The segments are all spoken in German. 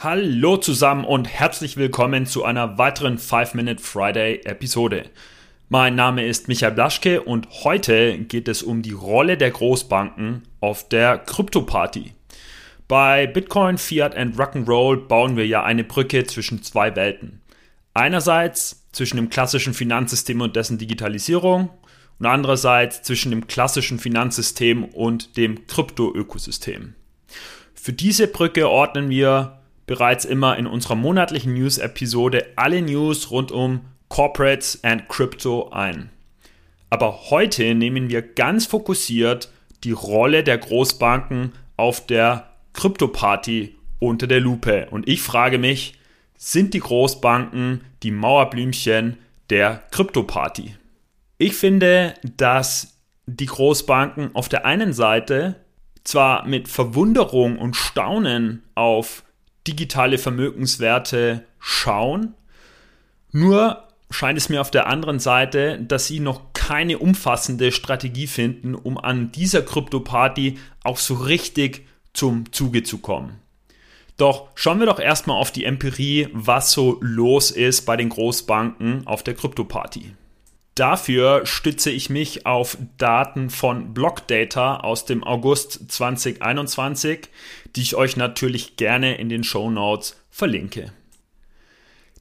Hallo zusammen und herzlich willkommen zu einer weiteren 5-Minute Friday Episode. Mein Name ist Michael Blaschke und heute geht es um die Rolle der Großbanken auf der Krypto-Party. Bei Bitcoin, Fiat und Rock'n'Roll bauen wir ja eine Brücke zwischen zwei Welten. Einerseits zwischen dem klassischen Finanzsystem und dessen Digitalisierung und andererseits zwischen dem klassischen Finanzsystem und dem Krypto-Ökosystem. Für diese Brücke ordnen wir bereits immer in unserer monatlichen News-Episode alle News rund um Corporates and Crypto ein. Aber heute nehmen wir ganz fokussiert die Rolle der Großbanken auf der Krypto-Party unter der Lupe. Und ich frage mich, sind die Großbanken die Mauerblümchen der Krypto-Party? Ich finde, dass die Großbanken auf der einen Seite zwar mit Verwunderung und Staunen auf digitale Vermögenswerte schauen. Nur scheint es mir auf der anderen Seite, dass sie noch keine umfassende Strategie finden, um an dieser Krypto-Party auch so richtig zum Zuge zu kommen. Doch schauen wir doch erstmal auf die Empirie, was so los ist bei den Großbanken auf der Krypto-Party. Dafür stütze ich mich auf Daten von Blockdata aus dem August 2021, die ich euch natürlich gerne in den Show Notes verlinke.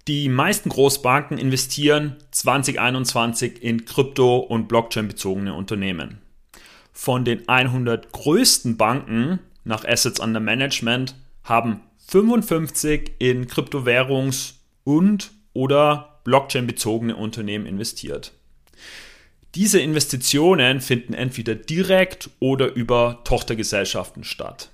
Die meisten Großbanken investieren 2021 in Krypto- und Blockchain-bezogene Unternehmen. Von den 100 größten Banken nach Assets Under Management haben 55 in Kryptowährungs- und oder Blockchain-bezogene Unternehmen investiert. Diese Investitionen finden entweder direkt oder über Tochtergesellschaften statt.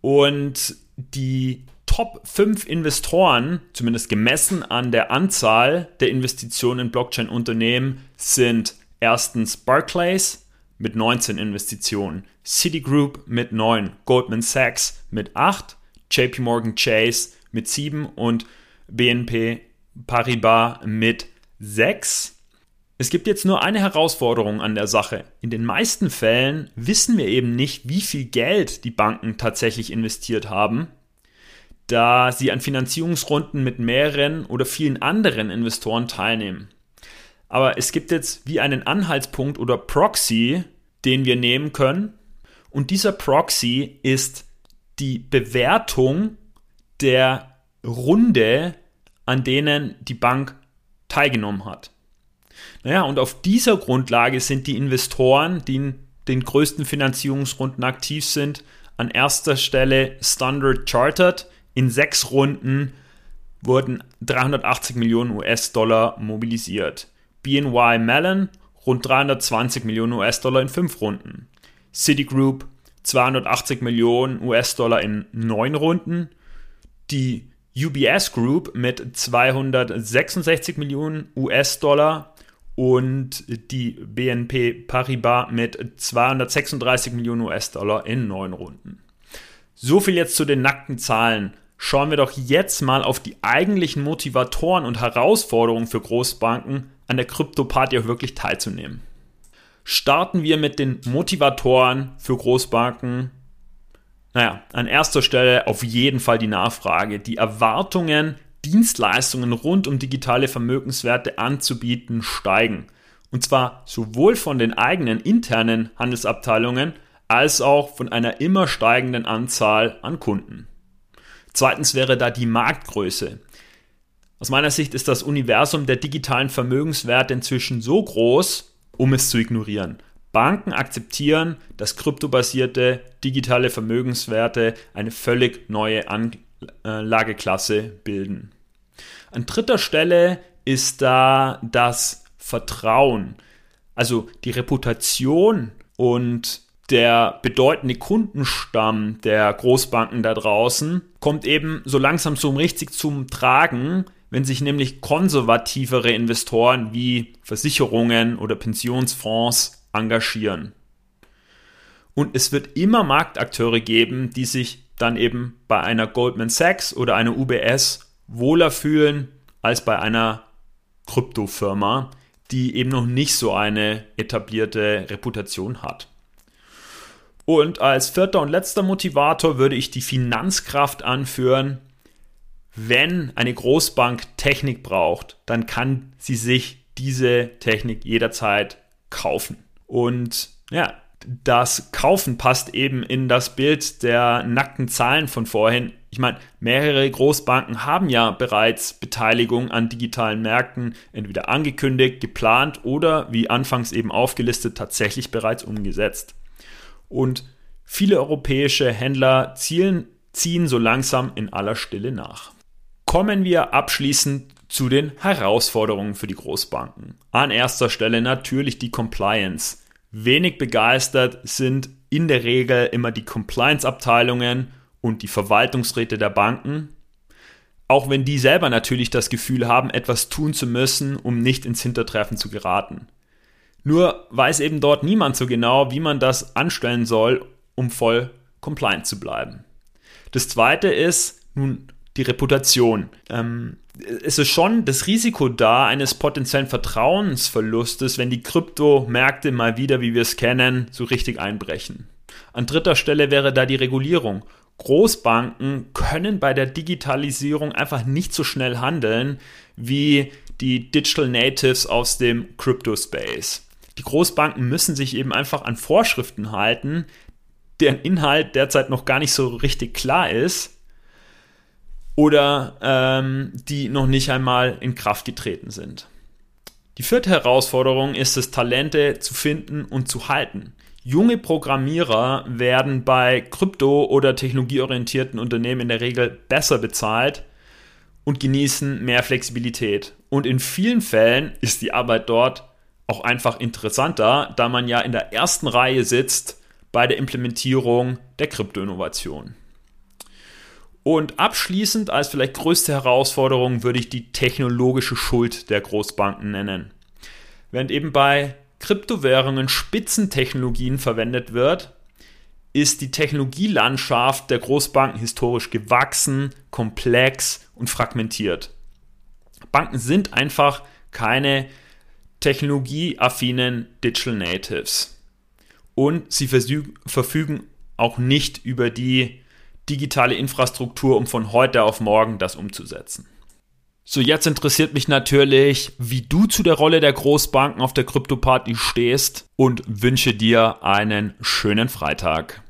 Und die Top 5 Investoren, zumindest gemessen an der Anzahl der Investitionen in Blockchain-Unternehmen, sind erstens Barclays mit 19 Investitionen, Citigroup mit 9, Goldman Sachs mit 8, JP Morgan Chase mit 7 und BNP Paribas mit 6. Es gibt jetzt nur eine Herausforderung an der Sache. In den meisten Fällen wissen wir eben nicht, wie viel Geld die Banken tatsächlich investiert haben, da sie an Finanzierungsrunden mit mehreren oder vielen anderen Investoren teilnehmen. Aber es gibt jetzt wie einen Anhaltspunkt oder Proxy, den wir nehmen können. Und dieser Proxy ist die Bewertung der Runde, an denen die Bank teilgenommen hat. Naja, und auf dieser Grundlage sind die Investoren, die in den größten Finanzierungsrunden aktiv sind, an erster Stelle Standard Chartered. In sechs Runden wurden 380 Millionen US-Dollar mobilisiert. BNY Mellon rund 320 Millionen US-Dollar in fünf Runden. Citigroup 280 Millionen US-Dollar in neun Runden. Die UBS Group mit 266 Millionen US-Dollar und die BNP Paribas mit 236 Millionen US-Dollar in neun Runden. So viel jetzt zu den nackten Zahlen. Schauen wir doch jetzt mal auf die eigentlichen Motivatoren und Herausforderungen für Großbanken, an der Krypto-Party auch wirklich teilzunehmen. Starten wir mit den Motivatoren für Großbanken. Naja, an erster Stelle auf jeden Fall die Nachfrage. Die Erwartungen Dienstleistungen rund um digitale Vermögenswerte anzubieten, steigen. Und zwar sowohl von den eigenen internen Handelsabteilungen als auch von einer immer steigenden Anzahl an Kunden. Zweitens wäre da die Marktgröße. Aus meiner Sicht ist das Universum der digitalen Vermögenswerte inzwischen so groß, um es zu ignorieren. Banken akzeptieren, dass kryptobasierte digitale Vermögenswerte eine völlig neue Anlage Lageklasse bilden. An dritter Stelle ist da das Vertrauen, also die Reputation und der bedeutende Kundenstamm der Großbanken da draußen kommt eben so langsam so richtig zum Tragen, wenn sich nämlich konservativere Investoren wie Versicherungen oder Pensionsfonds engagieren. Und es wird immer Marktakteure geben, die sich dann eben bei einer Goldman Sachs oder einer UBS wohler fühlen als bei einer Kryptofirma, die eben noch nicht so eine etablierte Reputation hat. Und als vierter und letzter Motivator würde ich die Finanzkraft anführen. Wenn eine Großbank Technik braucht, dann kann sie sich diese Technik jederzeit kaufen. Und ja, das Kaufen passt eben in das Bild der nackten Zahlen von vorhin. Ich meine, mehrere Großbanken haben ja bereits Beteiligung an digitalen Märkten entweder angekündigt, geplant oder, wie anfangs eben aufgelistet, tatsächlich bereits umgesetzt. Und viele europäische Händler zielen, ziehen so langsam in aller Stille nach. Kommen wir abschließend zu den Herausforderungen für die Großbanken. An erster Stelle natürlich die Compliance. Wenig begeistert sind in der Regel immer die Compliance-Abteilungen und die Verwaltungsräte der Banken, auch wenn die selber natürlich das Gefühl haben, etwas tun zu müssen, um nicht ins Hintertreffen zu geraten. Nur weiß eben dort niemand so genau, wie man das anstellen soll, um voll compliant zu bleiben. Das zweite ist nun die Reputation. Ähm, es ist schon das Risiko da eines potenziellen Vertrauensverlustes, wenn die Kryptomärkte mal wieder, wie wir es kennen, so richtig einbrechen. An dritter Stelle wäre da die Regulierung. Großbanken können bei der Digitalisierung einfach nicht so schnell handeln wie die Digital Natives aus dem Crypto Space. Die Großbanken müssen sich eben einfach an Vorschriften halten, deren Inhalt derzeit noch gar nicht so richtig klar ist oder ähm, die noch nicht einmal in Kraft getreten sind. Die vierte Herausforderung ist es, Talente zu finden und zu halten. Junge Programmierer werden bei krypto- oder technologieorientierten Unternehmen in der Regel besser bezahlt und genießen mehr Flexibilität. Und in vielen Fällen ist die Arbeit dort auch einfach interessanter, da man ja in der ersten Reihe sitzt bei der Implementierung der Kryptoinnovation. Und abschließend als vielleicht größte Herausforderung würde ich die technologische Schuld der Großbanken nennen. Während eben bei Kryptowährungen Spitzentechnologien verwendet wird, ist die Technologielandschaft der Großbanken historisch gewachsen, komplex und fragmentiert. Banken sind einfach keine technologieaffinen Digital Natives. Und sie verfügen auch nicht über die digitale Infrastruktur, um von heute auf morgen das umzusetzen. So, jetzt interessiert mich natürlich, wie du zu der Rolle der Großbanken auf der Krypto-Party stehst und wünsche dir einen schönen Freitag.